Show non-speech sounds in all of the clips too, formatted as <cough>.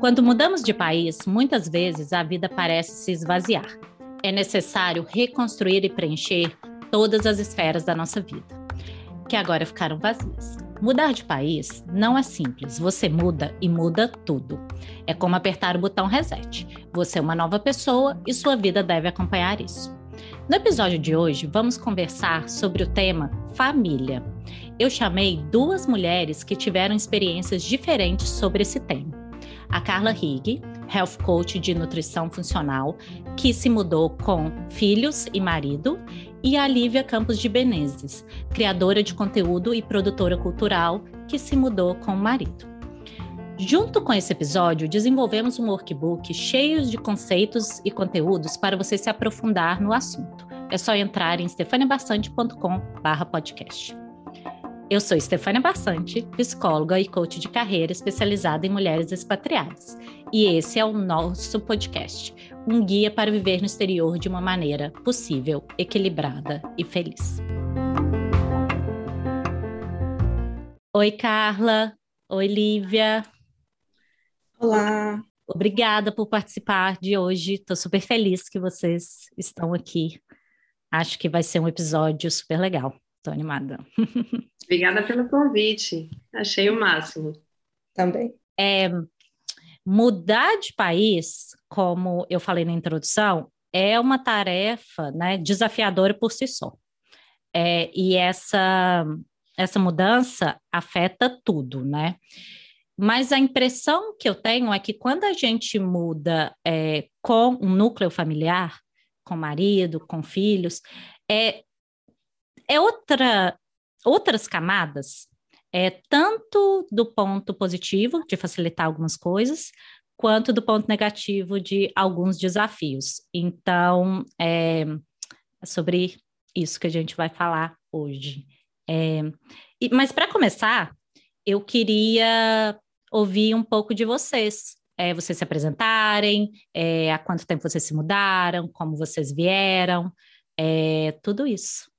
Quando mudamos de país, muitas vezes a vida parece se esvaziar. É necessário reconstruir e preencher todas as esferas da nossa vida, que agora ficaram vazias. Mudar de país não é simples. Você muda e muda tudo. É como apertar o botão reset. Você é uma nova pessoa e sua vida deve acompanhar isso. No episódio de hoje, vamos conversar sobre o tema família. Eu chamei duas mulheres que tiveram experiências diferentes sobre esse tema a Carla Higg, health coach de nutrição funcional, que se mudou com filhos e marido, e a Lívia Campos de Benezes, criadora de conteúdo e produtora cultural, que se mudou com o marido. Junto com esse episódio, desenvolvemos um workbook cheio de conceitos e conteúdos para você se aprofundar no assunto. É só entrar em stefaniabastante.com/podcast. Eu sou Stefânia Bassante, psicóloga e coach de carreira especializada em mulheres expatriadas. E esse é o nosso podcast, um guia para viver no exterior de uma maneira possível, equilibrada e feliz. Oi, Carla. Oi, Lívia. Olá. Obrigada por participar de hoje. Estou super feliz que vocês estão aqui. Acho que vai ser um episódio super legal. Estou animada. <laughs> Obrigada pelo convite. Achei o máximo. Também. É, mudar de país, como eu falei na introdução, é uma tarefa né, desafiadora por si só. É, e essa, essa mudança afeta tudo, né? Mas a impressão que eu tenho é que quando a gente muda é, com um núcleo familiar, com marido, com filhos, é, é outra, outras camadas, é, tanto do ponto positivo, de facilitar algumas coisas, quanto do ponto negativo de alguns desafios. Então, é, é sobre isso que a gente vai falar hoje. É, e, mas, para começar, eu queria ouvir um pouco de vocês. É, vocês se apresentarem, é, há quanto tempo vocês se mudaram, como vocês vieram, é, tudo isso.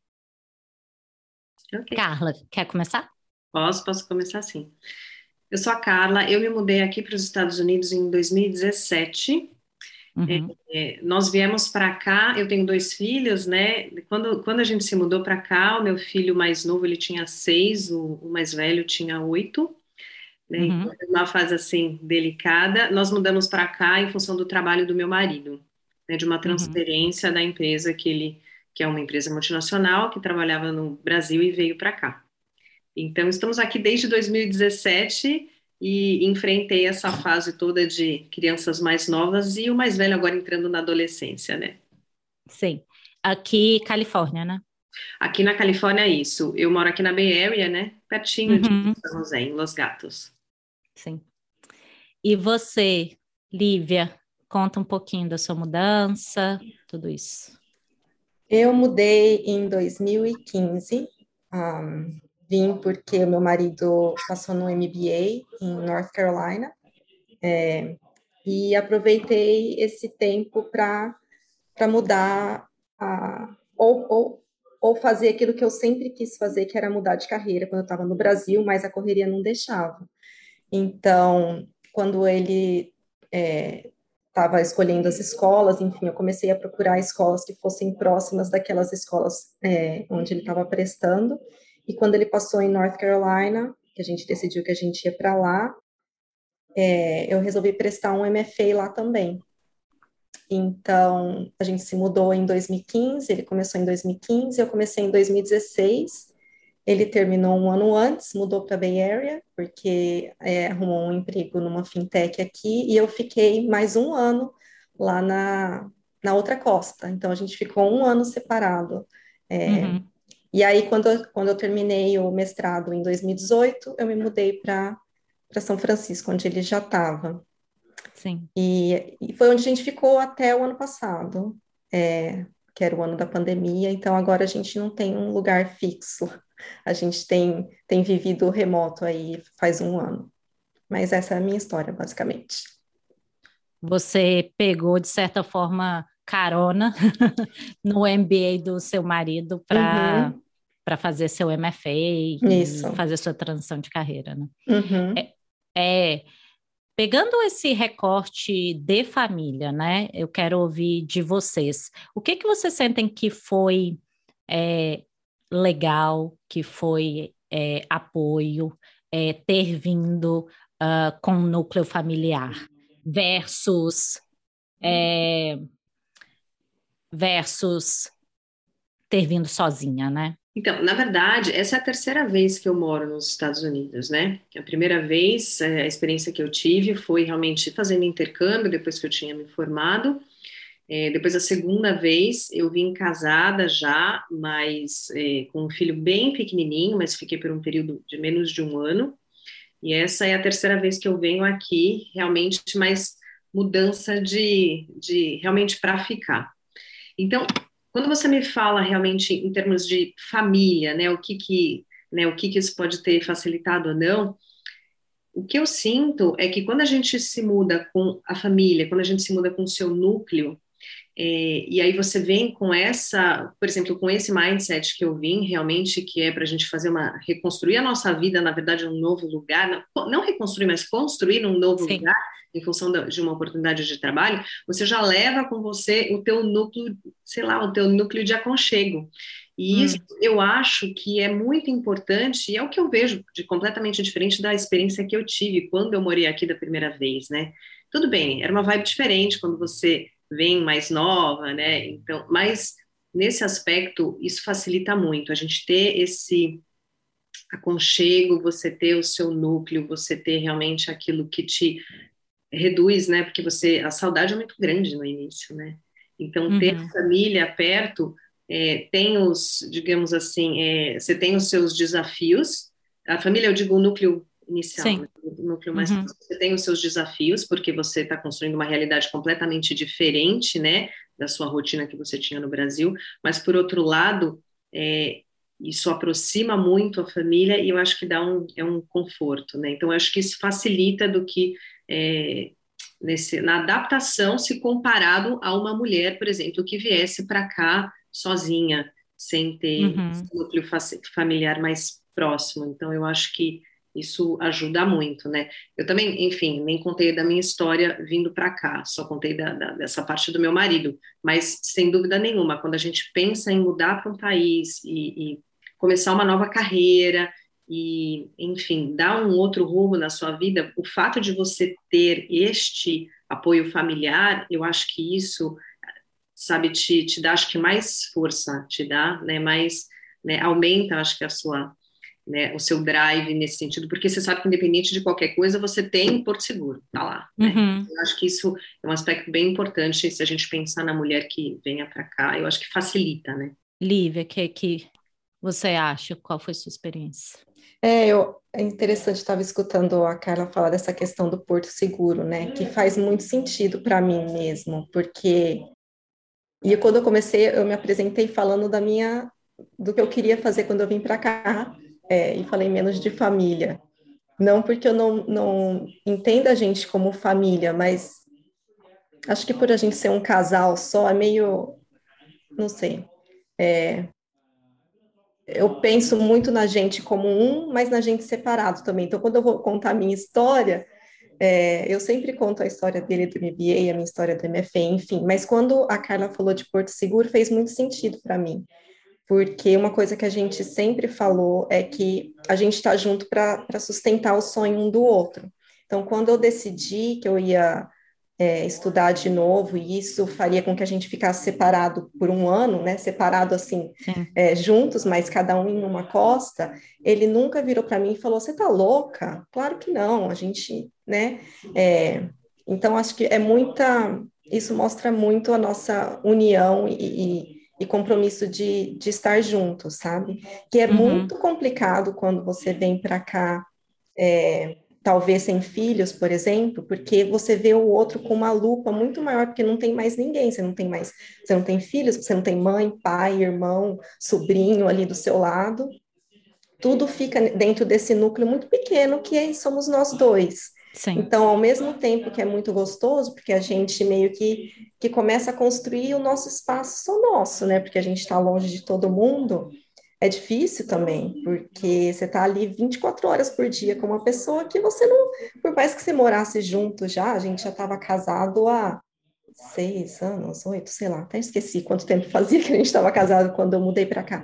Okay. Carla, quer começar? Posso, posso começar sim. Eu sou a Carla, eu me mudei aqui para os Estados Unidos em 2017. Uhum. É, nós viemos para cá, eu tenho dois filhos, né? Quando, quando a gente se mudou para cá, o meu filho mais novo ele tinha seis, o, o mais velho tinha oito. Né? Uhum. Então, uma fase assim delicada. Nós mudamos para cá em função do trabalho do meu marido, né? de uma uhum. transferência uhum. da empresa que ele que é uma empresa multinacional que trabalhava no Brasil e veio para cá. Então, estamos aqui desde 2017 e enfrentei essa fase toda de crianças mais novas e o mais velho agora entrando na adolescência, né? Sim. Aqui, Califórnia, né? Aqui na Califórnia é isso. Eu moro aqui na Bay Area, né? Pertinho uhum. de São José, em Los Gatos. Sim. E você, Lívia, conta um pouquinho da sua mudança, tudo isso. Eu mudei em 2015, um, vim porque meu marido passou no MBA em North Carolina, é, e aproveitei esse tempo para mudar, a, ou, ou, ou fazer aquilo que eu sempre quis fazer, que era mudar de carreira quando eu estava no Brasil, mas a correria não deixava. Então, quando ele é, estava escolhendo as escolas, enfim, eu comecei a procurar escolas que fossem próximas daquelas escolas é, onde ele estava prestando. E quando ele passou em North Carolina, que a gente decidiu que a gente ia para lá, é, eu resolvi prestar um MFA lá também. Então, a gente se mudou em 2015, ele começou em 2015, eu comecei em 2016. Ele terminou um ano antes, mudou para Bay Area, porque é, arrumou um emprego numa fintech aqui, e eu fiquei mais um ano lá na, na outra costa. Então, a gente ficou um ano separado. É, uhum. E aí, quando, quando eu terminei o mestrado em 2018, eu me mudei para São Francisco, onde ele já estava. Sim. E, e, foi onde a gente ficou até o ano passado, é, que era o ano da pandemia. Então, agora a gente não tem um lugar fixo a gente tem, tem vivido remoto aí faz um ano. Mas essa é a minha história, basicamente. Você pegou, de certa forma, carona <laughs> no MBA do seu marido para para fazer seu MFA e Isso. fazer sua transição de carreira, né? Uhum. É, é, pegando esse recorte de família, né? Eu quero ouvir de vocês. O que que vocês sentem que foi é, legal, que foi é, apoio, é, ter vindo uh, com núcleo familiar versus é, versus ter vindo sozinha, né? Então, na verdade, essa é a terceira vez que eu moro nos Estados Unidos, né? A primeira vez, é, a experiência que eu tive foi realmente fazendo intercâmbio depois que eu tinha me formado. É, depois, a segunda vez, eu vim casada já, mas é, com um filho bem pequenininho, mas fiquei por um período de menos de um ano. E essa é a terceira vez que eu venho aqui, realmente, mais mudança de, de realmente para ficar. Então, quando você me fala realmente em termos de família, né, o que que, né, o que que isso pode ter facilitado ou não, o que eu sinto é que quando a gente se muda com a família, quando a gente se muda com o seu núcleo, é, e aí você vem com essa, por exemplo, com esse mindset que eu vim realmente, que é para a gente fazer uma reconstruir a nossa vida, na verdade, um novo lugar, não, não reconstruir, mas construir um novo Sim. lugar em função de uma oportunidade de trabalho, você já leva com você o teu núcleo, sei lá, o teu núcleo de aconchego. E hum. isso eu acho que é muito importante, e é o que eu vejo de completamente diferente da experiência que eu tive quando eu morei aqui da primeira vez, né? Tudo bem, era uma vibe diferente quando você vem mais nova, né? Então, mas nesse aspecto isso facilita muito a gente ter esse aconchego, você ter o seu núcleo, você ter realmente aquilo que te reduz, né? Porque você a saudade é muito grande no início, né? Então ter uhum. família perto é, tem os, digamos assim, é, você tem os seus desafios. A família, eu digo o núcleo inicial, né? o núcleo mais uhum. você tem os seus desafios porque você está construindo uma realidade completamente diferente, né, da sua rotina que você tinha no Brasil. Mas por outro lado, é, isso aproxima muito a família e eu acho que dá um é um conforto, né? Então eu acho que isso facilita do que é, nesse, na adaptação se comparado a uma mulher, por exemplo, que viesse para cá sozinha, sem ter uhum. um núcleo familiar mais próximo. Então, eu acho que isso ajuda muito, né? Eu também, enfim, nem contei da minha história vindo para cá, só contei da, da, dessa parte do meu marido, mas sem dúvida nenhuma, quando a gente pensa em mudar para um país e, e começar uma nova carreira e, enfim, dar um outro rumo na sua vida, o fato de você ter este apoio familiar, eu acho que isso, sabe, te, te dá, acho que mais força, te dá, né, mais, né, aumenta, acho que a sua, né, o seu drive nesse sentido, porque você sabe que independente de qualquer coisa, você tem Porto Seguro, tá lá. Né? Uhum. Eu acho que isso é um aspecto bem importante se a gente pensar na mulher que venha para cá, eu acho que facilita, né. Lívia, que, que você acha? Qual foi a sua experiência? É, eu, é interessante, estava escutando a Carla falar dessa questão do porto seguro, né? Que faz muito sentido para mim mesmo, porque e quando eu comecei, eu me apresentei falando da minha do que eu queria fazer quando eu vim para cá, é, e falei menos de família. Não porque eu não, não entendo a gente como família, mas acho que por a gente ser um casal só é meio, não sei, é, eu penso muito na gente como um, mas na gente separado também. Então, quando eu vou contar a minha história, é, eu sempre conto a história dele do MBA, a minha história do MFA, enfim. Mas quando a Carla falou de Porto Seguro, fez muito sentido para mim. Porque uma coisa que a gente sempre falou é que a gente está junto para sustentar o sonho um do outro. Então, quando eu decidi que eu ia é, estudar de novo, e isso faria com que a gente ficasse separado por um ano, né? Separado assim, é, juntos, mas cada um em uma costa. Ele nunca virou para mim e falou: Você tá louca? Claro que não, a gente, né? É, então, acho que é muita. Isso mostra muito a nossa união e, e e compromisso de, de estar juntos, sabe? Que é uhum. muito complicado quando você vem para cá é, talvez sem filhos, por exemplo, porque você vê o outro com uma lupa muito maior, porque não tem mais ninguém, você não tem mais, você não tem filhos, você não tem mãe, pai, irmão, sobrinho ali do seu lado. Tudo fica dentro desse núcleo muito pequeno que é, somos nós dois. Sim. Então, ao mesmo tempo que é muito gostoso, porque a gente meio que, que começa a construir o nosso espaço só nosso, né? Porque a gente está longe de todo mundo, é difícil também, porque você está ali 24 horas por dia com uma pessoa que você não, por mais que você morasse junto já, a gente já estava casado há seis anos, oito, sei lá, até esqueci quanto tempo fazia que a gente estava casado quando eu mudei para cá,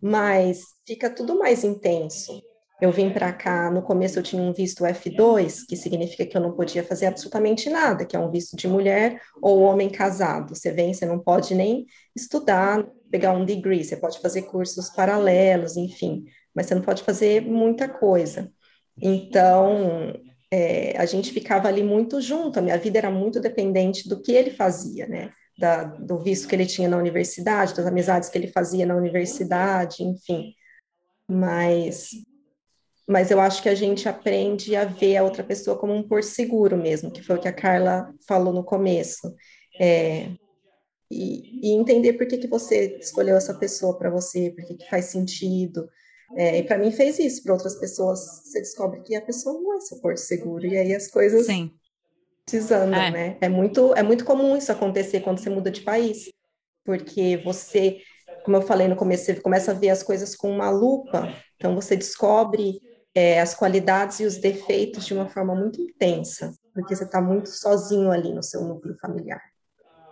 mas fica tudo mais intenso. Eu vim para cá, no começo eu tinha um visto F2, que significa que eu não podia fazer absolutamente nada, que é um visto de mulher ou homem casado. Você vem, você não pode nem estudar, pegar um degree, você pode fazer cursos paralelos, enfim, mas você não pode fazer muita coisa. Então, é, a gente ficava ali muito junto, a minha vida era muito dependente do que ele fazia, né? Da, do visto que ele tinha na universidade, das amizades que ele fazia na universidade, enfim. Mas mas eu acho que a gente aprende a ver a outra pessoa como um por seguro mesmo, que foi o que a Carla falou no começo. É, e, e, entender por que, que você escolheu essa pessoa para você, por que, que faz sentido. É, e para mim fez isso, para outras pessoas você descobre que a pessoa não é seu porto seguro, e aí as coisas Sim. desandam, é. né? É muito, é muito comum isso acontecer quando você muda de país, porque você, como eu falei no começo, você começa a ver as coisas com uma lupa, então você descobre é, as qualidades e os defeitos de uma forma muito intensa, porque você está muito sozinho ali no seu núcleo familiar.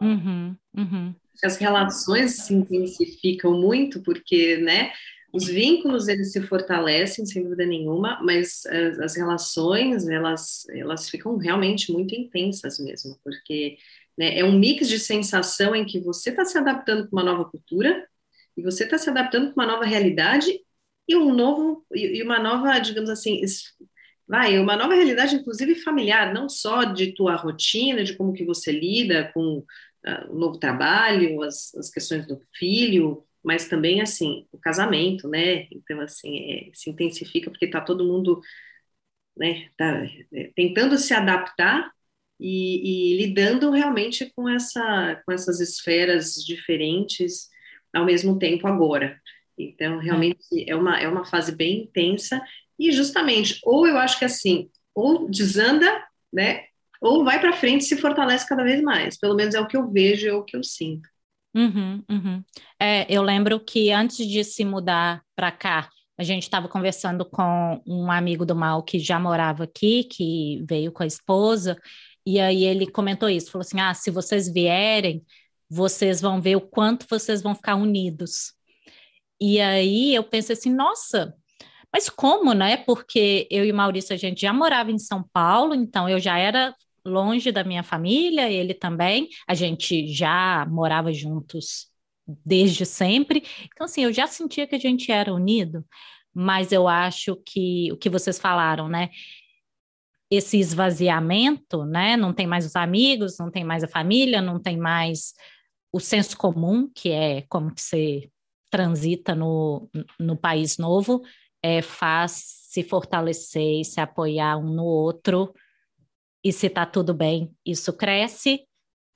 Uhum, uhum. As relações se intensificam muito, porque, né, os vínculos eles se fortalecem sem dúvida nenhuma, mas as, as relações elas elas ficam realmente muito intensas mesmo, porque né, é um mix de sensação em que você está se adaptando para uma nova cultura e você está se adaptando para uma nova realidade e um novo e uma nova, digamos assim, vai, uma nova realidade, inclusive familiar, não só de tua rotina, de como que você lida com uh, o novo trabalho, as, as questões do filho, mas também assim o casamento, né? Então assim é, se intensifica porque está todo mundo, né? Tá é, tentando se adaptar e, e, lidando realmente com essa com essas esferas diferentes ao mesmo tempo agora. Então, realmente é uma, é uma fase bem intensa e justamente, ou eu acho que assim, ou desanda, né, ou vai para frente e se fortalece cada vez mais. Pelo menos é o que eu vejo, é o que eu sinto. Uhum, uhum. É, eu lembro que antes de se mudar para cá, a gente estava conversando com um amigo do Mal que já morava aqui, que veio com a esposa, e aí ele comentou isso, falou assim: ah, se vocês vierem, vocês vão ver o quanto vocês vão ficar unidos. E aí eu pensei assim, nossa, mas como, né? Porque eu e Maurício, a gente já morava em São Paulo, então eu já era longe da minha família, ele também, a gente já morava juntos desde sempre. Então, assim, eu já sentia que a gente era unido, mas eu acho que o que vocês falaram, né? Esse esvaziamento, né? Não tem mais os amigos, não tem mais a família, não tem mais o senso comum, que é como que você transita no, no país novo, é, faz se fortalecer e se apoiar um no outro. E se está tudo bem, isso cresce.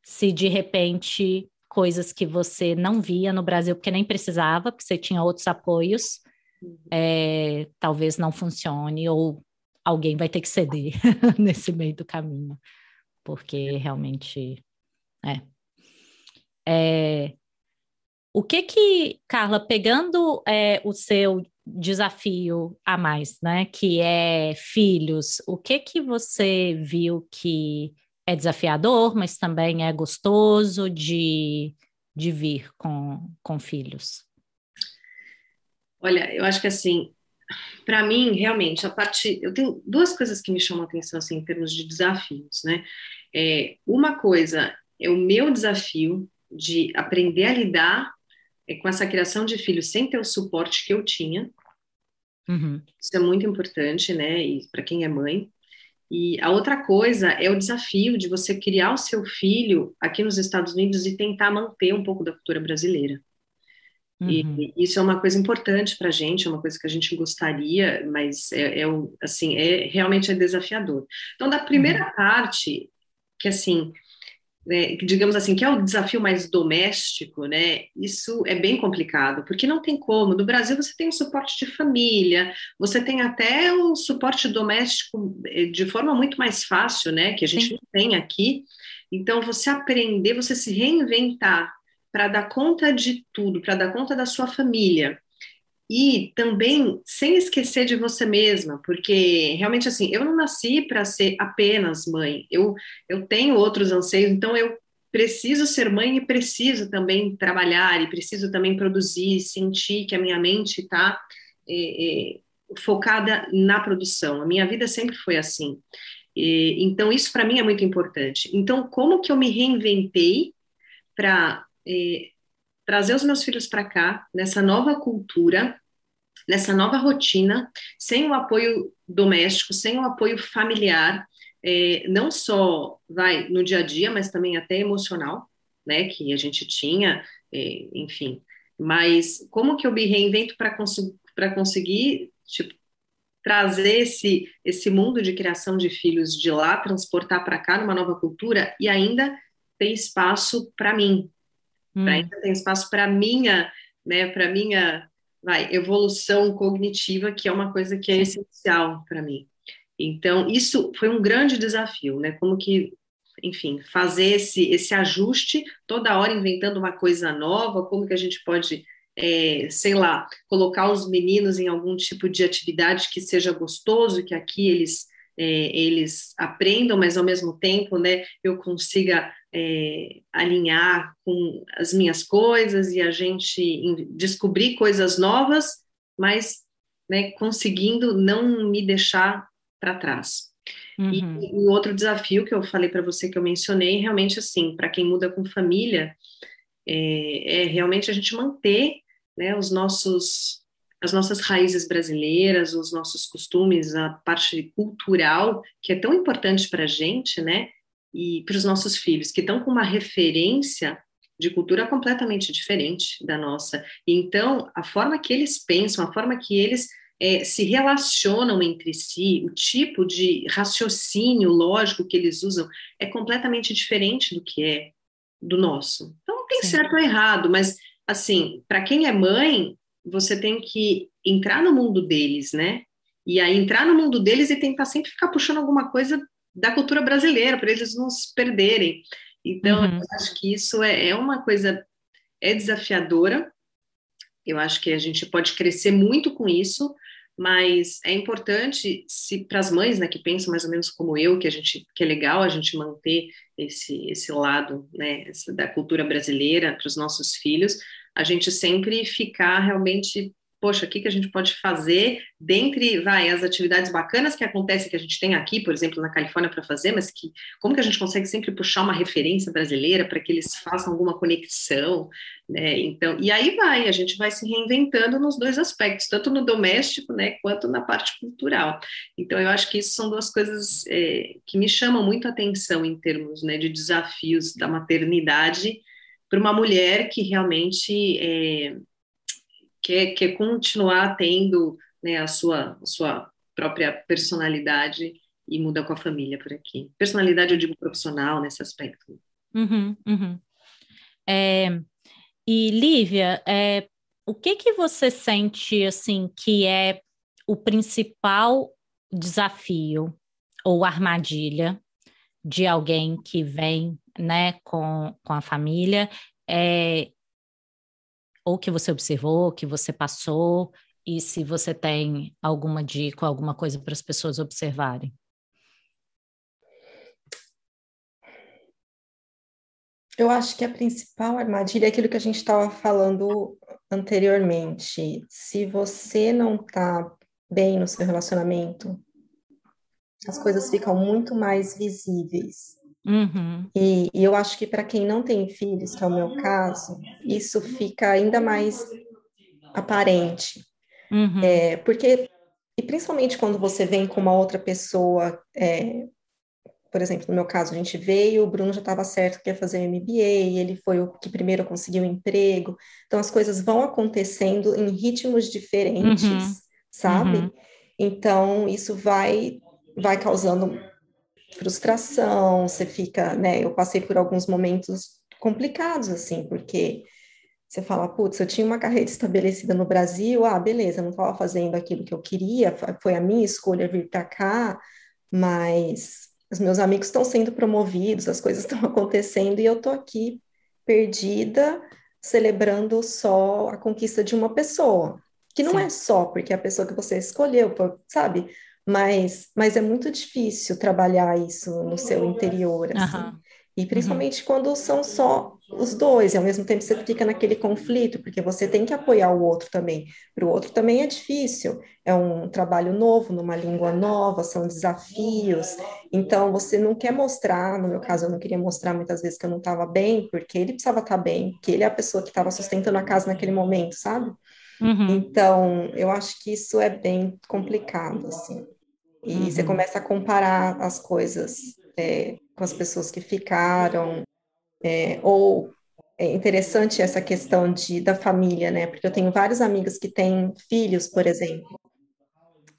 Se de repente coisas que você não via no Brasil, porque nem precisava, porque você tinha outros apoios, uhum. é, talvez não funcione, ou alguém vai ter que ceder <laughs> nesse meio do caminho, porque realmente é. é o que que, Carla, pegando é, o seu desafio a mais, né, que é filhos, o que que você viu que é desafiador, mas também é gostoso de, de vir com, com filhos? Olha, eu acho que assim, para mim, realmente, a parte. Eu tenho duas coisas que me chamam a atenção assim, em termos de desafios, né? É, uma coisa é o meu desafio de aprender a lidar com essa criação de filhos sem ter o suporte que eu tinha. Uhum. Isso é muito importante, né? E para quem é mãe. E a outra coisa é o desafio de você criar o seu filho aqui nos Estados Unidos e tentar manter um pouco da cultura brasileira. Uhum. E, isso é uma coisa importante para a gente, é uma coisa que a gente gostaria, mas é, é assim, é realmente é desafiador. Então, da primeira uhum. parte, que assim, né, digamos assim, que é o desafio mais doméstico, né? Isso é bem complicado, porque não tem como. No Brasil você tem o suporte de família, você tem até o suporte doméstico eh, de forma muito mais fácil, né? Que a gente Sim. não tem aqui. Então você aprender, você se reinventar para dar conta de tudo, para dar conta da sua família, e também sem esquecer de você mesma, porque realmente assim, eu não nasci para ser apenas mãe. Eu eu tenho outros anseios, então eu preciso ser mãe e preciso também trabalhar e preciso também produzir, sentir que a minha mente está é, é, focada na produção. A minha vida sempre foi assim. E, então isso para mim é muito importante. Então como que eu me reinventei para é, trazer os meus filhos para cá nessa nova cultura nessa nova rotina, sem o apoio doméstico, sem o apoio familiar, é, não só vai no dia a dia, mas também até emocional, né, que a gente tinha, é, enfim. Mas como que eu me reinvento para cons conseguir tipo, trazer esse, esse mundo de criação de filhos de lá, transportar para cá numa nova cultura e ainda ter espaço para mim, hum. ainda ter espaço para minha, né, para minha vai, evolução cognitiva, que é uma coisa que é essencial para mim. Então, isso foi um grande desafio, né? Como que, enfim, fazer esse, esse ajuste, toda hora inventando uma coisa nova, como que a gente pode, é, sei lá, colocar os meninos em algum tipo de atividade que seja gostoso, que aqui eles, é, eles aprendam, mas ao mesmo tempo, né, eu consiga é, alinhar com as minhas coisas e a gente descobrir coisas novas, mas né, conseguindo não me deixar para trás. Uhum. E o outro desafio que eu falei para você que eu mencionei, realmente assim, para quem muda com família, é, é, realmente a gente manter né, os nossos as nossas raízes brasileiras, os nossos costumes, a parte cultural que é tão importante para a gente, né? E para os nossos filhos que estão com uma referência de cultura completamente diferente da nossa. Então, a forma que eles pensam, a forma que eles é, se relacionam entre si, o tipo de raciocínio lógico que eles usam é completamente diferente do que é do nosso. Então, não tem Sim. certo ou errado, mas, assim, para quem é mãe, você tem que entrar no mundo deles, né? E aí entrar no mundo deles e tentar sempre ficar puxando alguma coisa da cultura brasileira, para eles não se perderem. Então, uhum. eu acho que isso é, é uma coisa, é desafiadora, eu acho que a gente pode crescer muito com isso, mas é importante se para as mães, né, que pensam mais ou menos como eu, que a gente que é legal a gente manter esse esse lado, né, da cultura brasileira para os nossos filhos, a gente sempre ficar realmente poxa, o que, que a gente pode fazer dentre, vai, as atividades bacanas que acontecem, que a gente tem aqui, por exemplo, na Califórnia para fazer, mas que, como que a gente consegue sempre puxar uma referência brasileira para que eles façam alguma conexão, né, então, e aí vai, a gente vai se reinventando nos dois aspectos, tanto no doméstico, né, quanto na parte cultural, então eu acho que isso são duas coisas é, que me chamam muito a atenção em termos, né, de desafios da maternidade para uma mulher que realmente é, quer, quer continuar tendo né, a, sua, a sua própria personalidade e muda com a família por aqui. Personalidade, eu digo profissional nesse aspecto. Uhum, uhum. É, e Lívia, é, o que que você sente assim que é o principal desafio ou armadilha de alguém que vem né, com, com a família é, ou que você observou, que você passou, e se você tem alguma dica, alguma coisa para as pessoas observarem. Eu acho que a principal armadilha é aquilo que a gente estava falando anteriormente. Se você não está bem no seu relacionamento, as coisas ficam muito mais visíveis. Uhum. E, e, eu acho que para quem não tem filhos, que é o meu caso, isso fica ainda mais aparente. Uhum. É, porque, e principalmente quando você vem com uma outra pessoa, é, por exemplo, no meu caso, a gente veio, o Bruno já estava certo que ia fazer o MBA, ele foi o que primeiro conseguiu o emprego, então as coisas vão acontecendo em ritmos diferentes, uhum. sabe? Uhum. Então, isso vai, vai causando frustração, você fica, né? Eu passei por alguns momentos complicados, assim, porque você fala, putz, eu tinha uma carreira estabelecida no Brasil, ah, beleza, não estava fazendo aquilo que eu queria, foi a minha escolha vir para cá, mas os meus amigos estão sendo promovidos, as coisas <laughs> estão acontecendo e eu estou aqui perdida, celebrando só a conquista de uma pessoa, que não Sim. é só porque é a pessoa que você escolheu, sabe? Mas, mas é muito difícil trabalhar isso no seu interior, assim. Uhum. E principalmente uhum. quando são só os dois, e ao mesmo tempo você fica naquele conflito, porque você tem que apoiar o outro também. Para o outro também é difícil, é um trabalho novo, numa língua nova, são desafios. Então você não quer mostrar, no meu caso, eu não queria mostrar muitas vezes que eu não estava bem, porque ele precisava estar tá bem, que ele é a pessoa que estava sustentando a casa naquele momento, sabe? Uhum. Então, eu acho que isso é bem complicado, assim. E uhum. você começa a comparar as coisas é, com as pessoas que ficaram, é, ou é interessante essa questão de, da família, né? Porque eu tenho vários amigos que têm filhos, por exemplo,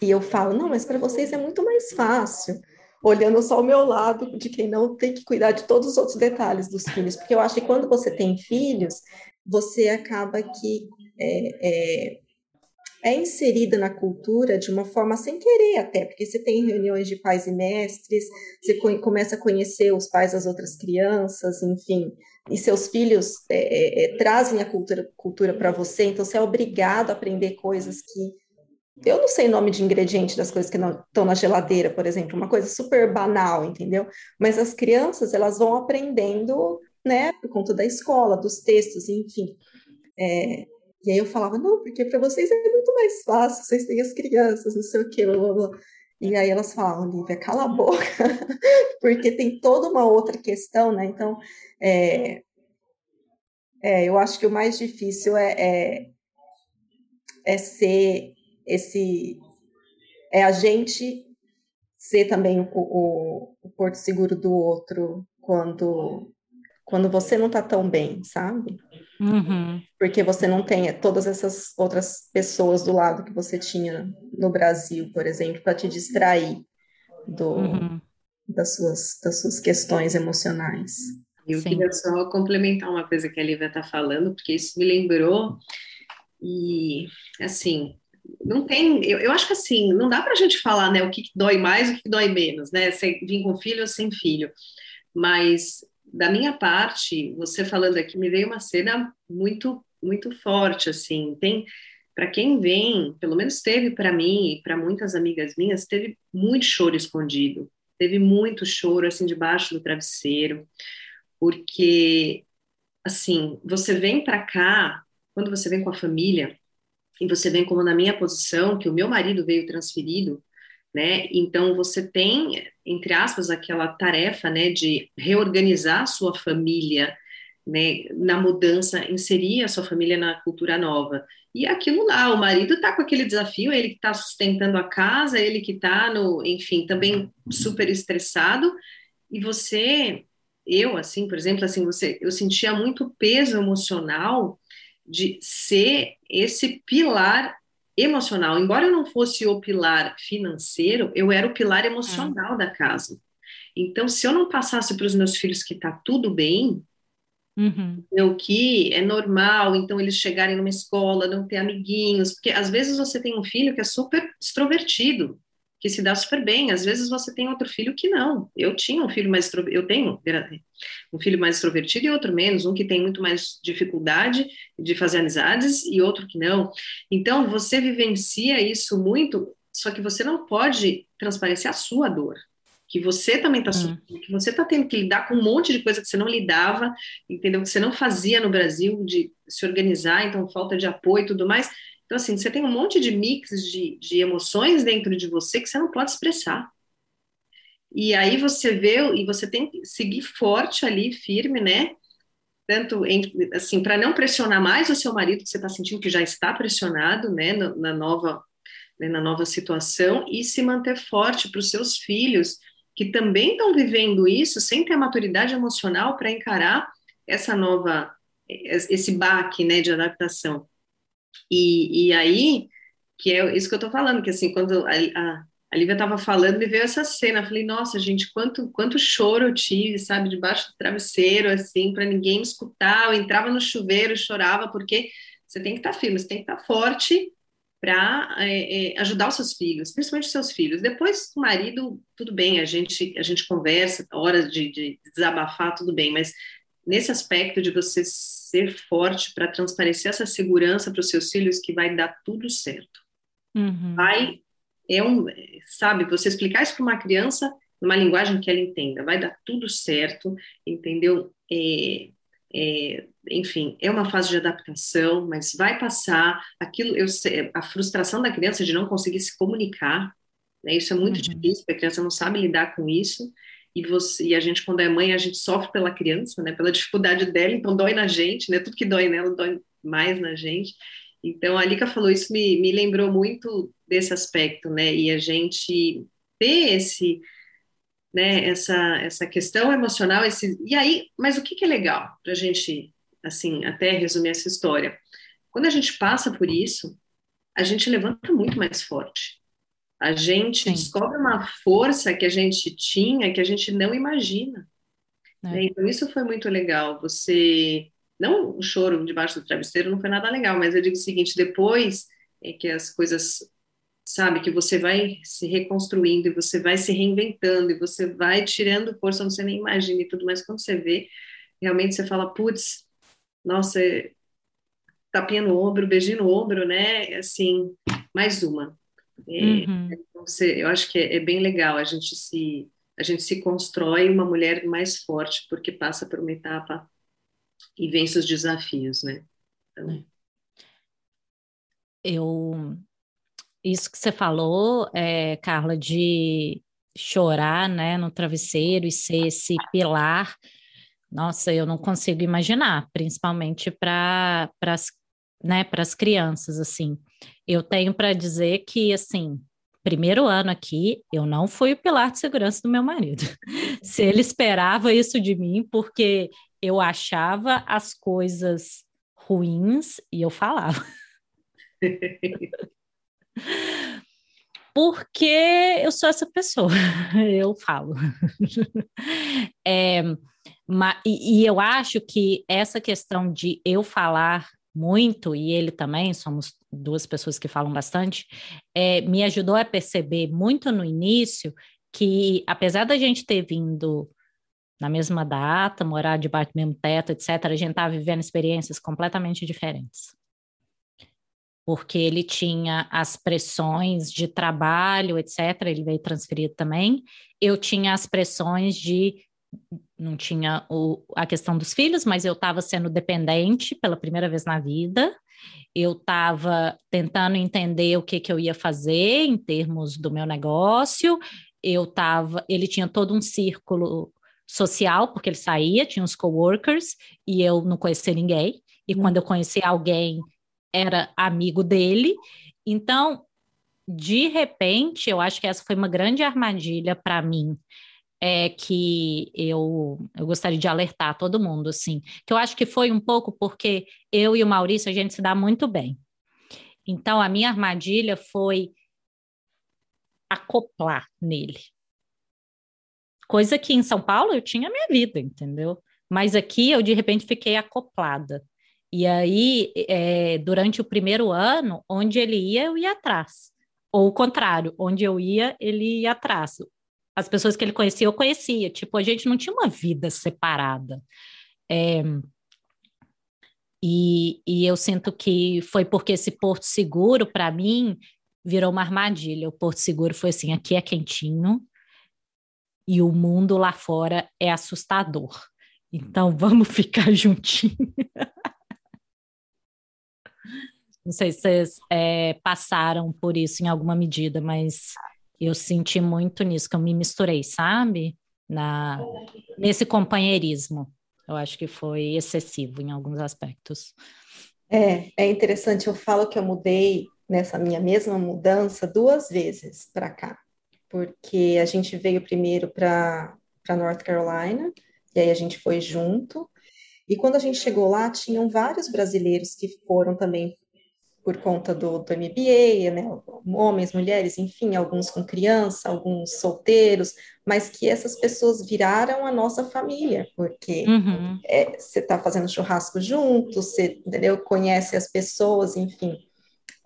e eu falo, não, mas para vocês é muito mais fácil, olhando só o meu lado, de quem não tem que cuidar de todos os outros detalhes dos filhos, porque eu acho que quando você tem filhos, você acaba que é, é, é inserida na cultura de uma forma sem querer até, porque você tem reuniões de pais e mestres, você começa a conhecer os pais das outras crianças, enfim, e seus filhos é, é, é trazem a cultura, cultura para você, então você é obrigado a aprender coisas que eu não sei o nome de ingrediente das coisas que estão na geladeira, por exemplo, uma coisa super banal, entendeu? Mas as crianças, elas vão aprendendo, né, por conta da escola, dos textos, enfim. É, e aí eu falava, não, porque para vocês é muito mais fácil, vocês têm as crianças, não sei o quê, blá, blá, blá. E aí elas falam, Lívia, cala a boca, <laughs> porque tem toda uma outra questão, né? Então, é, é, eu acho que o mais difícil é, é, é ser esse. É a gente ser também o, o, o porto seguro do outro quando, quando você não está tão bem, sabe? Uhum. Porque você não tem todas essas outras pessoas do lado que você tinha no Brasil, por exemplo, para te distrair do, uhum. das, suas, das suas questões emocionais. Eu Sim. queria só complementar uma coisa que a Lívia está falando, porque isso me lembrou, e assim, não tem, eu, eu acho que assim, não dá para a gente falar né, o que, que dói mais e o que, que dói menos, né? Se vir com filho ou sem filho. Mas da minha parte, você falando aqui, me veio uma cena muito, muito forte, assim. Tem, para quem vem, pelo menos teve para mim e para muitas amigas minhas, teve muito choro escondido. Teve muito choro, assim, debaixo do travesseiro. Porque, assim, você vem para cá, quando você vem com a família, e você vem como na minha posição, que o meu marido veio transferido, né? Então você tem, entre aspas, aquela tarefa, né, de reorganizar a sua família, né, na mudança, inserir a sua família na cultura nova. E aquilo lá, o marido está com aquele desafio, ele que está sustentando a casa, ele que está no, enfim, também super estressado, e você, eu, assim, por exemplo, assim, você, eu sentia muito peso emocional de ser esse pilar emocional. Embora eu não fosse o pilar financeiro, eu era o pilar emocional da casa. Então, se eu não passasse para os meus filhos que está tudo bem, uhum. o que é normal, então eles chegarem numa escola, não ter amiguinhos, porque às vezes você tem um filho que é super extrovertido, que se dá super bem. Às vezes você tem outro filho que não. Eu tinha um filho mais eu tenho um filho mais extrovertido e outro menos, um que tem muito mais dificuldade de fazer amizades e outro que não. Então você vivencia isso muito, só que você não pode transparecer a sua dor. Que você também está hum. que você está tendo que lidar com um monte de coisa que você não lidava, entendeu? Que você não fazia no Brasil, de se organizar, então falta de apoio e tudo mais então, assim, você tem um monte de mix de, de emoções dentro de você que você não pode expressar. E aí você vê, e você tem que seguir forte ali, firme, né? Tanto, assim, para não pressionar mais o seu marido, que você está sentindo que já está pressionado, né, na, na nova, né, na nova situação, e se manter forte para os seus filhos, que também estão vivendo isso, sem ter a maturidade emocional para encarar essa nova, esse baque, né, de adaptação. E, e aí, que é isso que eu estou falando, que assim, quando a, a, a Lívia estava falando, me veio essa cena, eu falei, nossa, gente, quanto, quanto choro eu tive, sabe, debaixo do travesseiro, assim, para ninguém me escutar, eu entrava no chuveiro, chorava, porque você tem que estar tá firme, você tem que estar tá forte para é, é, ajudar os seus filhos, principalmente os seus filhos. Depois, o marido, tudo bem, a gente, a gente conversa, horas de, de desabafar, tudo bem, mas nesse aspecto de você ser forte para transparecer essa segurança para os seus filhos que vai dar tudo certo. Uhum. Vai, é um, sabe, você explicar isso para uma criança numa linguagem que ela entenda, vai dar tudo certo, entendeu? É, é, enfim, é uma fase de adaptação, mas vai passar aquilo, eu a frustração da criança de não conseguir se comunicar, né? Isso é muito uhum. difícil, a criança não sabe lidar com isso e você e a gente quando é mãe a gente sofre pela criança, né, pela dificuldade dela, então dói na gente, né, tudo que dói nela dói mais na gente. Então a Lika falou isso me, me lembrou muito desse aspecto, né, e a gente ter esse né, essa essa questão emocional, esse e aí, mas o que, que é legal para a gente assim até resumir essa história? Quando a gente passa por isso, a gente levanta muito mais forte. A gente Sim. descobre uma força que a gente tinha que a gente não imagina. É. Né? Então, isso foi muito legal. Você. Não o choro debaixo do travesseiro não foi nada legal, mas eu digo o seguinte: depois é que as coisas. Sabe, que você vai se reconstruindo e você vai se reinventando e você vai tirando força você nem imagina e tudo mais. Quando você vê, realmente você fala, putz, nossa, é, tapinha no ombro, beijinho no ombro, né? Assim, mais uma. É, uhum. Então, você, eu acho que é, é, bem legal a gente se a gente se constrói uma mulher mais forte porque passa por uma etapa e vence os desafios, né? Então... É. Eu isso que você falou, é, Carla, de chorar, né, no travesseiro e ser esse pilar. Nossa, eu não consigo imaginar, principalmente para as né, crianças assim. Eu tenho para dizer que, assim, primeiro ano aqui, eu não fui o pilar de segurança do meu marido. <laughs> Se ele esperava isso de mim, porque eu achava as coisas ruins e eu falava. <laughs> porque eu sou essa pessoa, <laughs> eu falo. É, e, e eu acho que essa questão de eu falar muito, e ele também, somos duas pessoas que falam bastante, é, me ajudou a perceber muito no início que, apesar da gente ter vindo na mesma data, morar debaixo do mesmo teto, etc., a gente estava vivendo experiências completamente diferentes. Porque ele tinha as pressões de trabalho, etc., ele veio transferido também. Eu tinha as pressões de não tinha o, a questão dos filhos, mas eu estava sendo dependente pela primeira vez na vida. Eu estava tentando entender o que, que eu ia fazer em termos do meu negócio. Eu estava, ele tinha todo um círculo social, porque ele saía, tinha uns coworkers, e eu não conhecia ninguém. E quando eu conhecia alguém, era amigo dele. Então, de repente, eu acho que essa foi uma grande armadilha para mim é que eu, eu gostaria de alertar todo mundo, assim, que eu acho que foi um pouco porque eu e o Maurício, a gente se dá muito bem. Então, a minha armadilha foi acoplar nele. Coisa que em São Paulo eu tinha minha vida, entendeu? Mas aqui eu, de repente, fiquei acoplada. E aí, é, durante o primeiro ano, onde ele ia, eu ia atrás. Ou o contrário, onde eu ia, ele ia atrás as pessoas que ele conhecia, eu conhecia. Tipo, a gente não tinha uma vida separada. É, e, e eu sinto que foi porque esse porto seguro, para mim, virou uma armadilha. O porto seguro foi assim: aqui é quentinho e o mundo lá fora é assustador. Então <laughs> vamos ficar juntinho. Não sei se vocês é, passaram por isso em alguma medida, mas eu senti muito nisso, que eu me misturei, sabe? Na, nesse companheirismo. Eu acho que foi excessivo em alguns aspectos. É, é interessante, eu falo que eu mudei nessa minha mesma mudança duas vezes para cá, porque a gente veio primeiro para North Carolina, e aí a gente foi junto, e quando a gente chegou lá, tinham vários brasileiros que foram também por conta do, do MBA, né, homens, mulheres, enfim, alguns com criança, alguns solteiros, mas que essas pessoas viraram a nossa família, porque uhum. é, você está fazendo churrasco junto, você conhece as pessoas, enfim.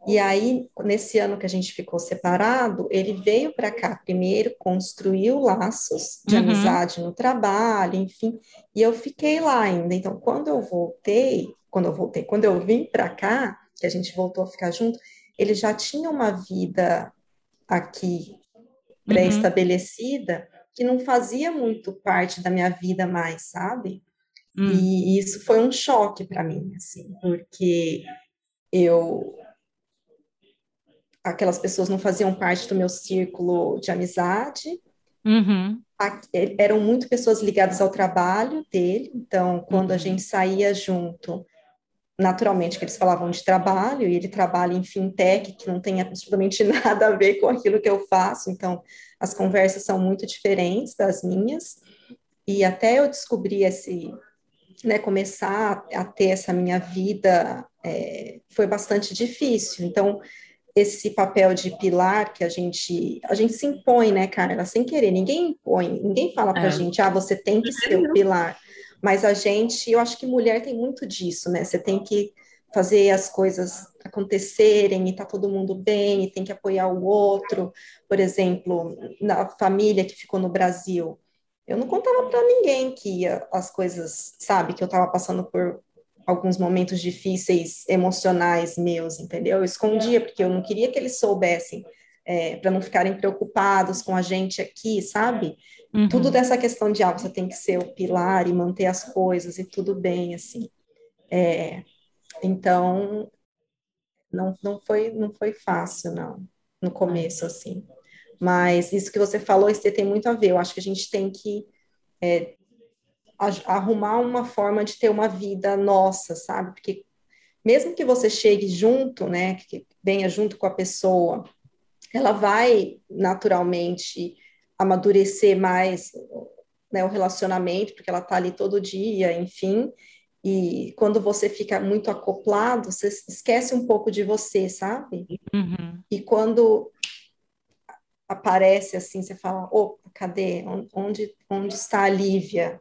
E aí, nesse ano que a gente ficou separado, ele veio para cá primeiro, construiu laços de uhum. amizade no trabalho, enfim, e eu fiquei lá ainda. Então, quando eu voltei, quando eu voltei, quando eu vim para cá, que a gente voltou a ficar junto, ele já tinha uma vida aqui uhum. pré-estabelecida uhum. que não fazia muito parte da minha vida mais, sabe? Uhum. E isso foi um choque para mim, assim, porque eu aquelas pessoas não faziam parte do meu círculo de amizade. Uhum. Eram muito pessoas ligadas ao trabalho dele, então, quando a uhum. gente saía junto, naturalmente que eles falavam de trabalho, e ele trabalha em fintech, que não tem absolutamente <laughs> nada a ver com aquilo que eu faço, então as conversas são muito diferentes das minhas, e até eu descobrir esse, né, começar a ter essa minha vida, é, foi bastante difícil, então esse papel de pilar que a gente a gente se impõe, né, Carla, sem querer, ninguém impõe, ninguém fala para a é. gente, ah, você tem que ser o pilar, mas a gente, eu acho que mulher tem muito disso, né, você tem que fazer as coisas acontecerem e tá todo mundo bem e tem que apoiar o outro, por exemplo, na família que ficou no Brasil, eu não contava para ninguém que as coisas, sabe, que eu estava passando por alguns momentos difíceis emocionais meus, entendeu? Eu escondia porque eu não queria que eles soubessem, é, para não ficarem preocupados com a gente aqui, sabe? Uhum. Tudo dessa questão de ah, você tem que ser o pilar e manter as coisas e tudo bem, assim. É, então, não, não foi não foi fácil, não, no começo, assim. Mas isso que você falou, isso tem muito a ver. Eu acho que a gente tem que é, arrumar uma forma de ter uma vida nossa, sabe? Porque mesmo que você chegue junto, né, que venha junto com a pessoa, ela vai naturalmente amadurecer mais né, o relacionamento, porque ela tá ali todo dia, enfim. E quando você fica muito acoplado, você esquece um pouco de você, sabe? Uhum. E quando aparece assim, você fala, opa, cadê? Onde, onde está a Lívia?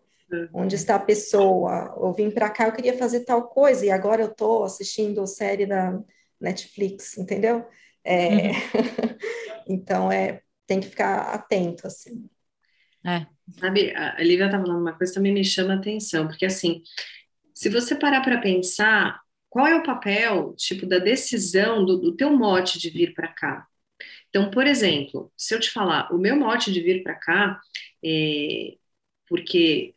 Onde está a pessoa? Eu vim para cá, eu queria fazer tal coisa e agora eu estou assistindo série da Netflix, entendeu? É... Uhum. <laughs> então é tem que ficar atento assim. É. Sabe, a Lívia está falando uma coisa que também me chama a atenção, porque assim, se você parar para pensar, qual é o papel, tipo, da decisão do, do teu mote de vir para cá? Então, por exemplo, se eu te falar, o meu mote de vir para cá é porque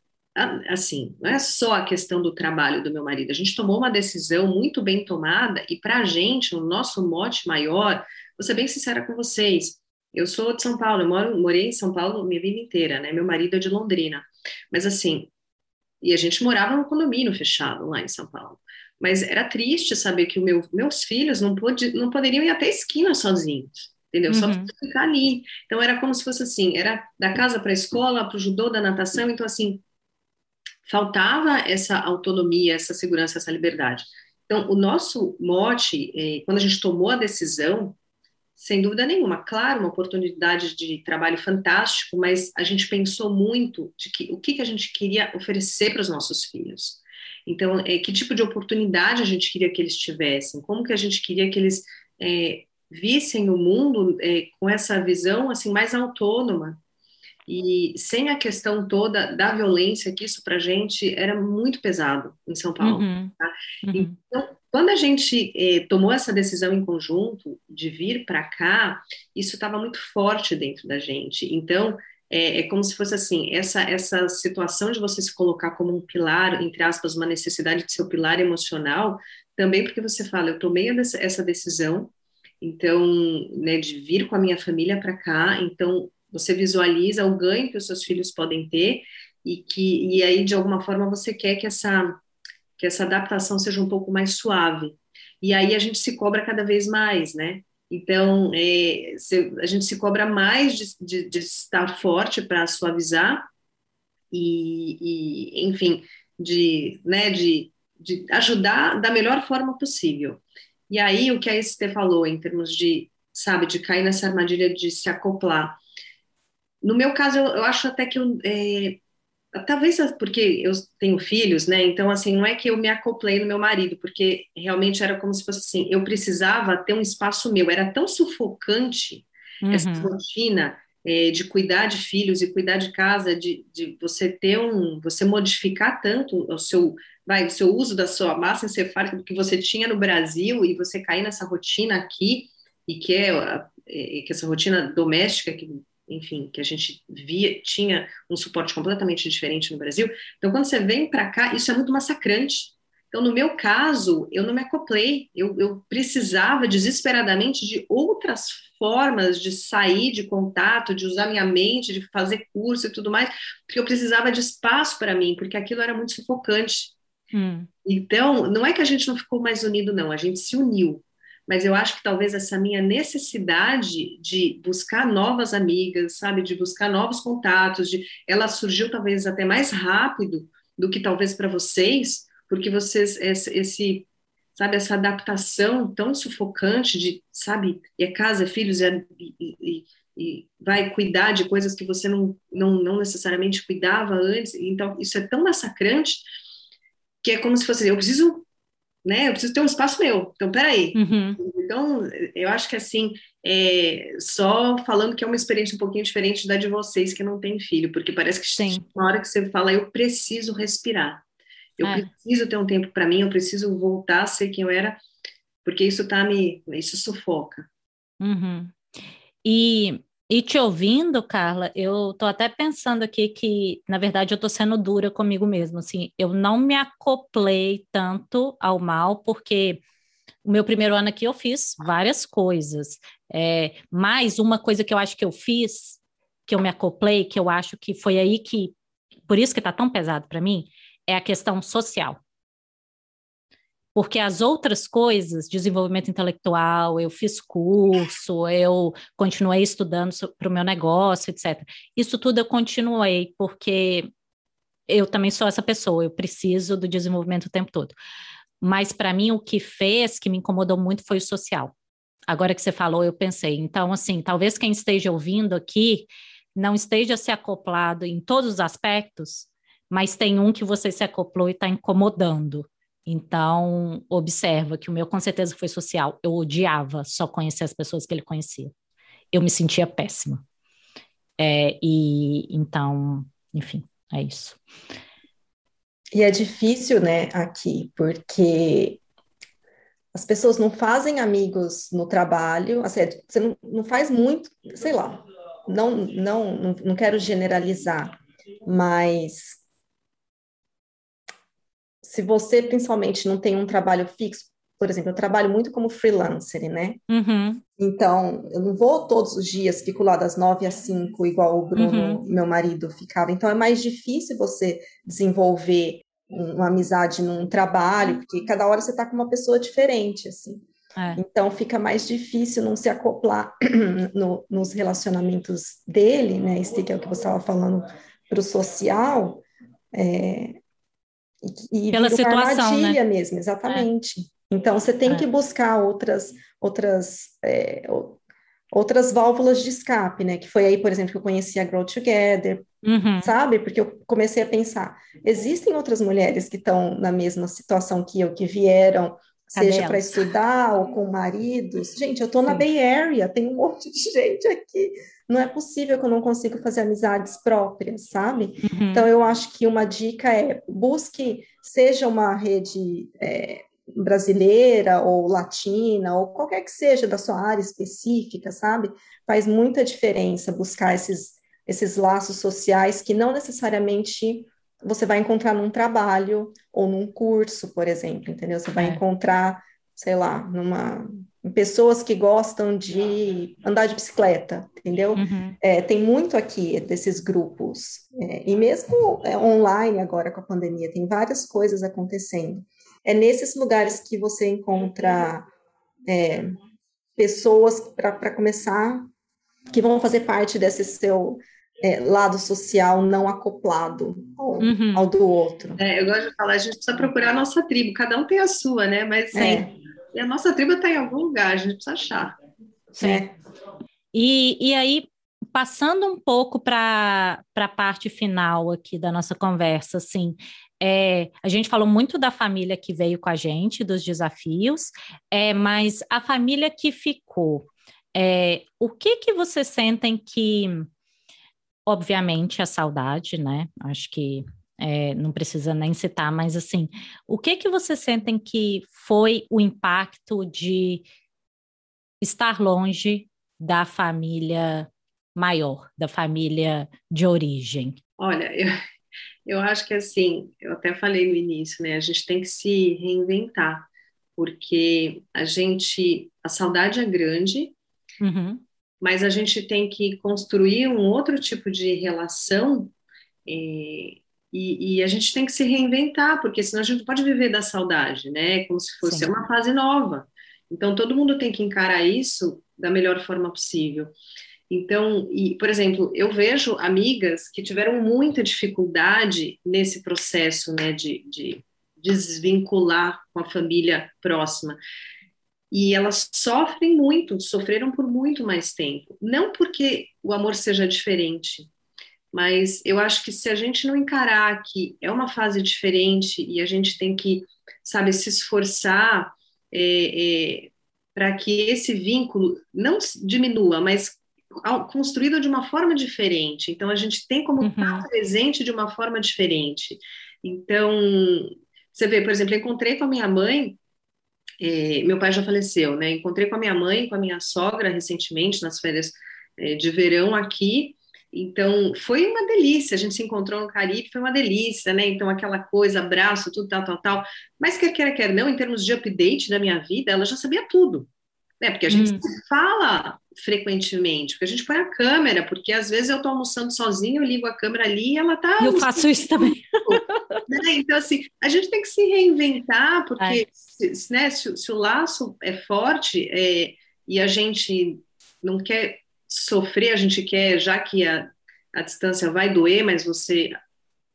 assim, não é só a questão do trabalho do meu marido, a gente tomou uma decisão muito bem tomada e para a gente, o nosso mote maior, vou ser bem sincera com vocês, eu sou de São Paulo, eu moro, morei em São Paulo minha vida inteira, né, meu marido é de Londrina, mas assim, e a gente morava num condomínio fechado lá em São Paulo, mas era triste saber que meu, meus filhos não, pode, não poderiam ir até a esquina sozinhos, entendeu? Uhum. Só ficar ali. Então era como se fosse assim, era da casa para a escola, para o judô, da natação, então assim, faltava essa autonomia, essa segurança, essa liberdade. Então, o nosso mote, é, quando a gente tomou a decisão, sem dúvida nenhuma, claro, uma oportunidade de trabalho fantástico, mas a gente pensou muito de que o que, que a gente queria oferecer para os nossos filhos. Então, é, que tipo de oportunidade a gente queria que eles tivessem, como que a gente queria que eles é, vissem o mundo é, com essa visão assim mais autônoma, e sem a questão toda da violência, que isso para a gente era muito pesado em São Paulo. Uhum. Tá? Uhum. Então, quando a gente eh, tomou essa decisão em conjunto de vir para cá, isso estava muito forte dentro da gente. Então, é, é, como se fosse assim, essa, essa situação de você se colocar como um pilar, entre aspas, uma necessidade de ser o pilar emocional, também porque você fala, eu tomei essa decisão, então, né, de vir com a minha família para cá, então você visualiza o ganho que os seus filhos podem ter e que e aí de alguma forma você quer que essa que essa adaptação seja um pouco mais suave. E aí a gente se cobra cada vez mais, né? Então, é, se, a gente se cobra mais de, de, de estar forte para suavizar e, e, enfim, de, né, de, de ajudar da melhor forma possível. E aí, o que a Esther falou em termos de, sabe, de cair nessa armadilha de se acoplar. No meu caso, eu, eu acho até que eu, é, talvez porque eu tenho filhos, né? Então, assim, não é que eu me acoplei no meu marido, porque realmente era como se fosse assim, eu precisava ter um espaço meu, era tão sufocante uhum. essa rotina é, de cuidar de filhos e cuidar de casa, de, de você ter um, você modificar tanto o seu, vai, o seu uso da sua massa encefálica que você tinha no Brasil e você cair nessa rotina aqui e que é, é que essa rotina doméstica que enfim, que a gente via, tinha um suporte completamente diferente no Brasil. Então, quando você vem para cá, isso é muito massacrante. Então, no meu caso, eu não me acoplei, eu, eu precisava desesperadamente de outras formas de sair de contato, de usar minha mente, de fazer curso e tudo mais, porque eu precisava de espaço para mim, porque aquilo era muito sufocante. Hum. Então, não é que a gente não ficou mais unido, não, a gente se uniu, mas eu acho que talvez essa minha necessidade de buscar novas amigas, sabe, de buscar novos contatos, de, ela surgiu talvez até mais rápido do que talvez para vocês, porque vocês esse, sabe essa adaptação tão sufocante de, sabe, e é casa, é filhos é, e, e vai cuidar de coisas que você não, não, não necessariamente cuidava antes, então isso é tão massacrante que é como se fosse eu preciso né? Eu preciso ter um espaço meu. Então, peraí. Uhum. Então, eu acho que assim, é, só falando que é uma experiência um pouquinho diferente da de vocês que não têm filho, porque parece que Sim. na hora que você fala, eu preciso respirar. Eu é. preciso ter um tempo para mim, eu preciso voltar a ser quem eu era, porque isso tá me, isso sufoca. Uhum. E e te ouvindo, Carla, eu tô até pensando aqui que, na verdade, eu tô sendo dura comigo mesmo, assim, eu não me acoplei tanto ao mal, porque o meu primeiro ano aqui eu fiz várias coisas, é, mas uma coisa que eu acho que eu fiz, que eu me acoplei, que eu acho que foi aí que, por isso que tá tão pesado para mim, é a questão social porque as outras coisas, desenvolvimento intelectual, eu fiz curso, eu continuei estudando para o meu negócio, etc. Isso tudo eu continuei, porque eu também sou essa pessoa, eu preciso do desenvolvimento o tempo todo. Mas para mim, o que fez, que me incomodou muito, foi o social. Agora que você falou, eu pensei. Então, assim, talvez quem esteja ouvindo aqui não esteja se acoplado em todos os aspectos, mas tem um que você se acoplou e está incomodando. Então, observa que o meu com certeza foi social. Eu odiava só conhecer as pessoas que ele conhecia. Eu me sentia péssima. É, e então, enfim, é isso. E é difícil, né, aqui, porque as pessoas não fazem amigos no trabalho, assim, é, você não, não faz muito, sei lá, não, não, não, não quero generalizar, mas se você principalmente não tem um trabalho fixo, por exemplo, eu trabalho muito como freelancer, né? Uhum. Então, eu não vou todos os dias, fico lá das nove às cinco, igual o Bruno, uhum. meu marido, ficava. Então, é mais difícil você desenvolver uma amizade num trabalho, porque cada hora você está com uma pessoa diferente, assim. É. Então, fica mais difícil não se acoplar <clears throat> no, nos relacionamentos dele, né? Esse que é o que você estava falando para o social. É, e, e Pela situação, né? mesmo, exatamente. É. Então, você tem é. que buscar outras, outras, é, outras válvulas de escape, né? Que foi aí, por exemplo, que eu conheci a Grow Together, uhum. sabe? Porque eu comecei a pensar, existem outras mulheres que estão na mesma situação que eu, que vieram, Cadê seja para estudar ou com maridos. Gente, eu estou na Bay Area, tem um <laughs> monte de gente aqui não é possível que eu não consiga fazer amizades próprias, sabe? Uhum. Então, eu acho que uma dica é busque, seja uma rede é, brasileira ou latina, ou qualquer que seja da sua área específica, sabe? Faz muita diferença buscar esses, esses laços sociais que não necessariamente você vai encontrar num trabalho ou num curso, por exemplo, entendeu? Você vai é. encontrar, sei lá, numa pessoas que gostam de andar de bicicleta, entendeu? Uhum. É, tem muito aqui desses grupos, é, e mesmo é, online agora com a pandemia, tem várias coisas acontecendo. É nesses lugares que você encontra é, pessoas para começar que vão fazer parte desse seu é, lado social não acoplado ao, uhum. ao do outro. É, eu gosto de falar, a gente precisa procurar a nossa tribo, cada um tem a sua, né? Mas é. E a nossa tribo está em algum lugar, a gente precisa achar. É. E, e aí, passando um pouco para a parte final aqui da nossa conversa, assim, é, a gente falou muito da família que veio com a gente, dos desafios, é, mas a família que ficou, é, o que que vocês sentem que, obviamente, a saudade, né? Acho que é, não precisa nem citar, mas assim, o que que vocês sentem que foi o impacto de estar longe da família maior, da família de origem? Olha, <laughs> eu, eu acho que assim, eu até falei no início, né? A gente tem que se reinventar, porque a gente, a saudade é grande, uhum. Mas a gente tem que construir um outro tipo de relação. Eh, e, e, a gente tem que se reinventar, porque senão a gente não pode viver da saudade, né? Como se fosse Sim. uma fase nova. Então, todo mundo tem que encarar isso da melhor forma possível. Então, e, por exemplo, eu vejo amigas que tiveram muita dificuldade nesse processo, né, de, de desvincular com a família próxima. E elas sofrem muito, sofreram por muito mais tempo. Não porque o amor seja diferente, mas eu acho que se a gente não encarar que é uma fase diferente e a gente tem que, sabe, se esforçar é, é, para que esse vínculo não diminua, mas construído de uma forma diferente. Então, a gente tem como uhum. estar presente de uma forma diferente. Então, você vê, por exemplo, eu encontrei com a minha mãe, é, meu pai já faleceu, né? Encontrei com a minha mãe, com a minha sogra recentemente, nas férias é, de verão aqui, então, foi uma delícia. A gente se encontrou no Caribe, foi uma delícia, né? Então, aquela coisa, abraço, tudo, tal, tal, tal. Mas, quer queira, quer não, em termos de update da minha vida, ela já sabia tudo. Né? Porque a gente hum. fala frequentemente, porque a gente põe a câmera, porque às vezes eu estou almoçando sozinho, eu ligo a câmera ali e ela está. Eu faço isso também. <laughs> Né? Então, assim, a gente tem que se reinventar, porque se, né, se, se, o laço é forte é, e a gente não quer sofrer, a gente quer, já que a, a distância vai doer, mas você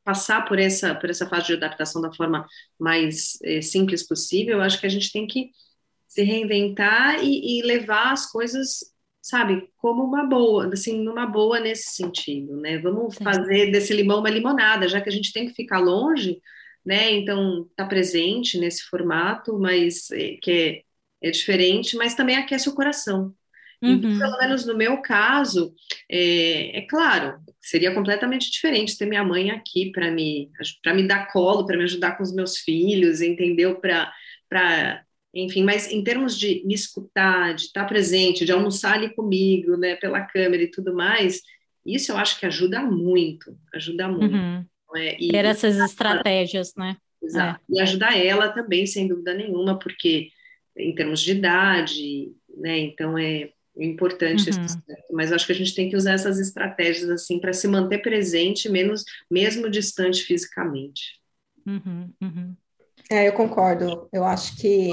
passar por essa, por essa fase de adaptação da forma mais é, simples possível, eu acho que a gente tem que se reinventar e, e, levar as coisas, sabe, como uma boa, assim, numa boa nesse sentido, né? Vamos fazer desse limão uma limonada, já que a gente tem que ficar longe, né? Então, tá presente nesse formato, mas é, que é, é diferente, mas também aquece o coração, então, uhum. pelo menos no meu caso, é, é, claro, seria completamente diferente ter minha mãe aqui para me, para me dar colo, para me ajudar com os meus filhos, entendeu? Para, enfim, mas em termos de me escutar, de estar presente, de almoçar ali comigo, né, pela câmera e tudo mais, isso eu acho que ajuda muito, ajuda muito. Uhum. É? E, Ter essas estratégias, né? Exato. É. E ajudar ela também, sem dúvida nenhuma, porque em termos de idade, né? Então é importante uhum. esse mas acho que a gente tem que usar essas estratégias assim para se manter presente, menos mesmo distante fisicamente. Uhum, uhum. É, eu concordo. Eu acho que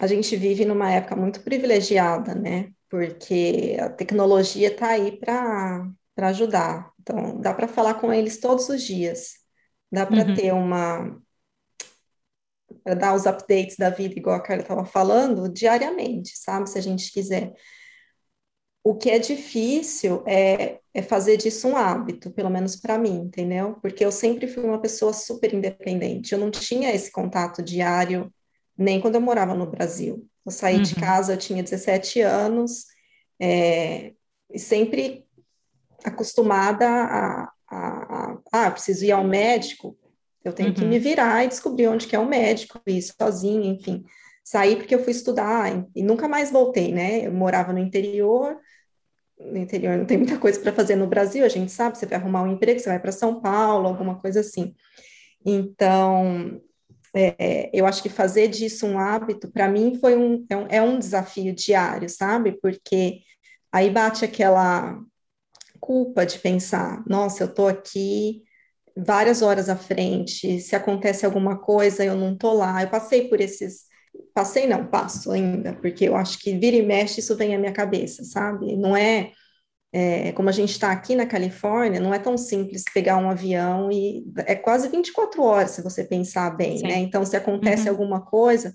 a gente vive numa época muito privilegiada, né? Porque a tecnologia está aí para ajudar. Então, dá para falar com eles todos os dias. Dá para uhum. ter uma. para dar os updates da vida, igual a Carla estava falando, diariamente, sabe? Se a gente quiser. O que é difícil é, é fazer disso um hábito, pelo menos para mim, entendeu? Porque eu sempre fui uma pessoa super independente, eu não tinha esse contato diário, nem quando eu morava no Brasil. Eu saí uhum. de casa, eu tinha 17 anos, é, e sempre acostumada a, a, ah, preciso ir ao médico, eu tenho uhum. que me virar e descobrir onde que é o médico, ir sozinha, enfim. Saí porque eu fui estudar e nunca mais voltei, né? Eu morava no interior, no interior não tem muita coisa para fazer no Brasil, a gente sabe, você vai arrumar um emprego, você vai para São Paulo, alguma coisa assim. Então, é, eu acho que fazer disso um hábito, para mim, foi um é, um, é um desafio diário, sabe? Porque aí bate aquela culpa de pensar, nossa, eu estou aqui várias horas à frente, se acontece alguma coisa, eu não estou lá. Eu passei por esses Passei não, passo ainda, porque eu acho que vira e mexe isso vem à minha cabeça, sabe? Não é, é como a gente está aqui na Califórnia, não é tão simples pegar um avião e é quase 24 horas se você pensar bem, Sim. né? Então, se acontece uhum. alguma coisa,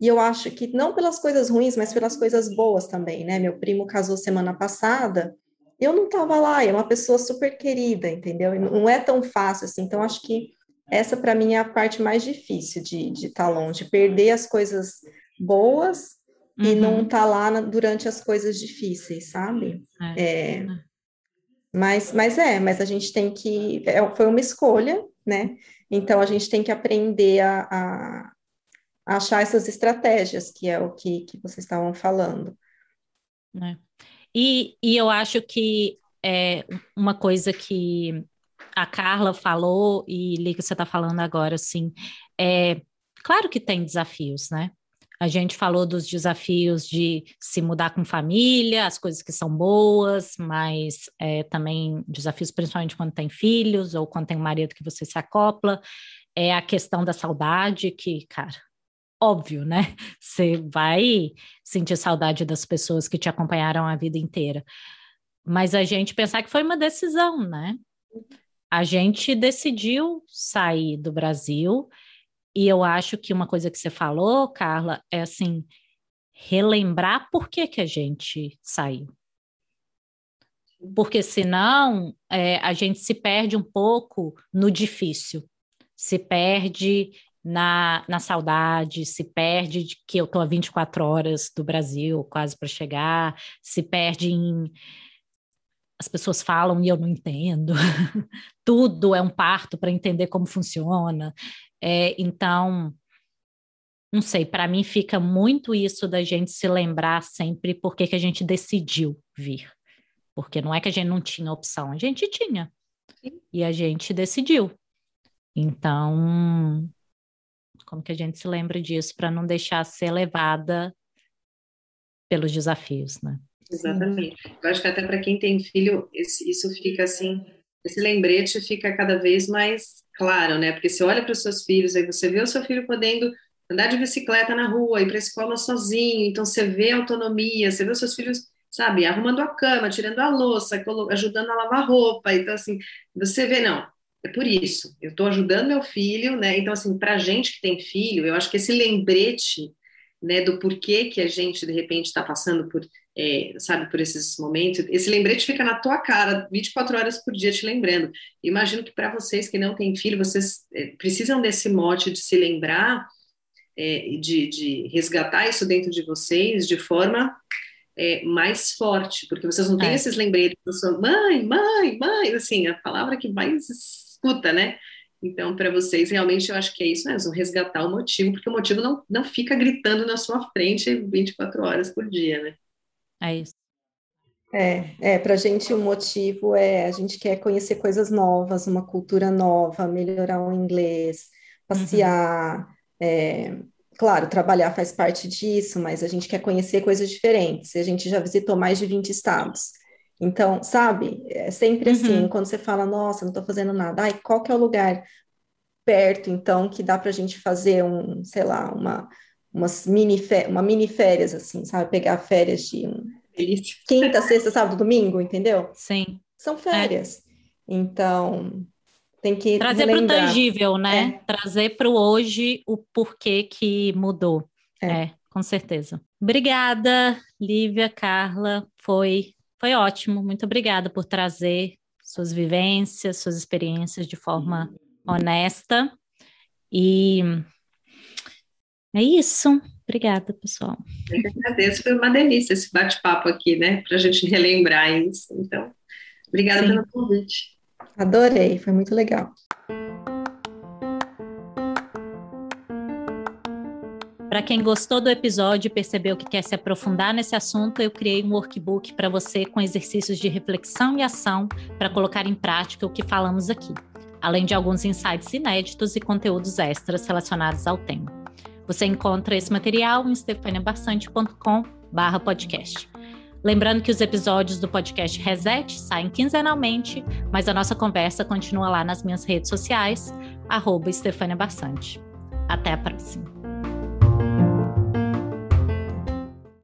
e eu acho que não pelas coisas ruins, mas pelas coisas boas também, né? Meu primo casou semana passada eu não estava lá, é uma pessoa super querida, entendeu? Não é tão fácil assim. Então, acho que essa para mim é a parte mais difícil de estar tá longe, perder as coisas boas uhum. e não estar tá lá na, durante as coisas difíceis, sabe? É. é. é. Mas, mas é, mas a gente tem que. É, foi uma escolha, né? Então a gente tem que aprender a, a, a achar essas estratégias, que é o que, que vocês estavam falando. É. E, e eu acho que é uma coisa que a Carla falou e Liga, você está falando agora, assim, é claro que tem desafios, né? A gente falou dos desafios de se mudar com família, as coisas que são boas, mas é, também desafios principalmente quando tem filhos ou quando tem um marido que você se acopla. É a questão da saudade, que, cara, óbvio, né? <laughs> Você vai sentir saudade das pessoas que te acompanharam a vida inteira. Mas a gente pensar que foi uma decisão, né? A gente decidiu sair do Brasil, e eu acho que uma coisa que você falou, Carla, é assim, relembrar por que, que a gente saiu. Porque senão é, a gente se perde um pouco no difícil, se perde na, na saudade, se perde de que eu estou a 24 horas do Brasil, quase para chegar, se perde em. As pessoas falam e eu não entendo. <laughs> Tudo é um parto para entender como funciona. É, então, não sei, para mim fica muito isso da gente se lembrar sempre por que a gente decidiu vir. Porque não é que a gente não tinha opção, a gente tinha. E a gente decidiu. Então, como que a gente se lembra disso para não deixar ser levada pelos desafios, né? Exatamente. Eu acho que até para quem tem filho, isso fica assim, esse lembrete fica cada vez mais claro, né? Porque você olha para os seus filhos, aí você vê o seu filho podendo andar de bicicleta na rua, ir para a escola sozinho, então você vê autonomia, você vê os seus filhos, sabe, arrumando a cama, tirando a louça, ajudando a lavar roupa, então assim, você vê, não, é por isso, eu estou ajudando meu filho, né? Então, assim, para a gente que tem filho, eu acho que esse lembrete, né, do porquê que a gente, de repente, está passando por, é, sabe, por esses momentos, esse lembrete fica na tua cara 24 horas por dia te lembrando. Imagino que para vocês que não têm filho, vocês é, precisam desse mote de se lembrar, é, de, de resgatar isso dentro de vocês de forma é, mais forte, porque vocês não têm é. esses lembretes, mãe, mãe, mãe, assim, a palavra que mais escuta, né? Então, para vocês, realmente, eu acho que é isso mesmo, resgatar o motivo, porque o motivo não, não fica gritando na sua frente 24 horas por dia, né? É isso. É, é para a gente o motivo é a gente quer conhecer coisas novas, uma cultura nova, melhorar o inglês, passear, uhum. é, claro, trabalhar faz parte disso, mas a gente quer conhecer coisas diferentes. A gente já visitou mais de 20 estados. Então, sabe, é sempre assim, uhum. quando você fala, nossa, não estou fazendo nada, ai, qual que é o lugar perto, então, que dá para a gente fazer um, sei lá, uma, umas mini, uma mini férias, assim, sabe, pegar férias de um, quinta, sexta, sábado, domingo, entendeu? Sim. São férias. É. Então, tem que trazer para o tangível, né? É. Trazer para o hoje o porquê que mudou. É. é, com certeza. Obrigada, Lívia, Carla. Foi foi ótimo, muito obrigada por trazer suas vivências, suas experiências de forma honesta. E é isso. Obrigada, pessoal. Eu que agradeço, foi uma delícia esse bate-papo aqui, né? Para a gente relembrar isso. Então, obrigada Sim. pelo convite. Adorei, foi muito legal. Para quem gostou do episódio e percebeu que quer se aprofundar nesse assunto, eu criei um workbook para você com exercícios de reflexão e ação para colocar em prática o que falamos aqui, além de alguns insights inéditos e conteúdos extras relacionados ao tema. Você encontra esse material em stefaniabastante.com/podcast. Lembrando que os episódios do podcast Reset saem quinzenalmente, mas a nossa conversa continua lá nas minhas redes sociais, arroba Estefânia Bastante. Até a próxima.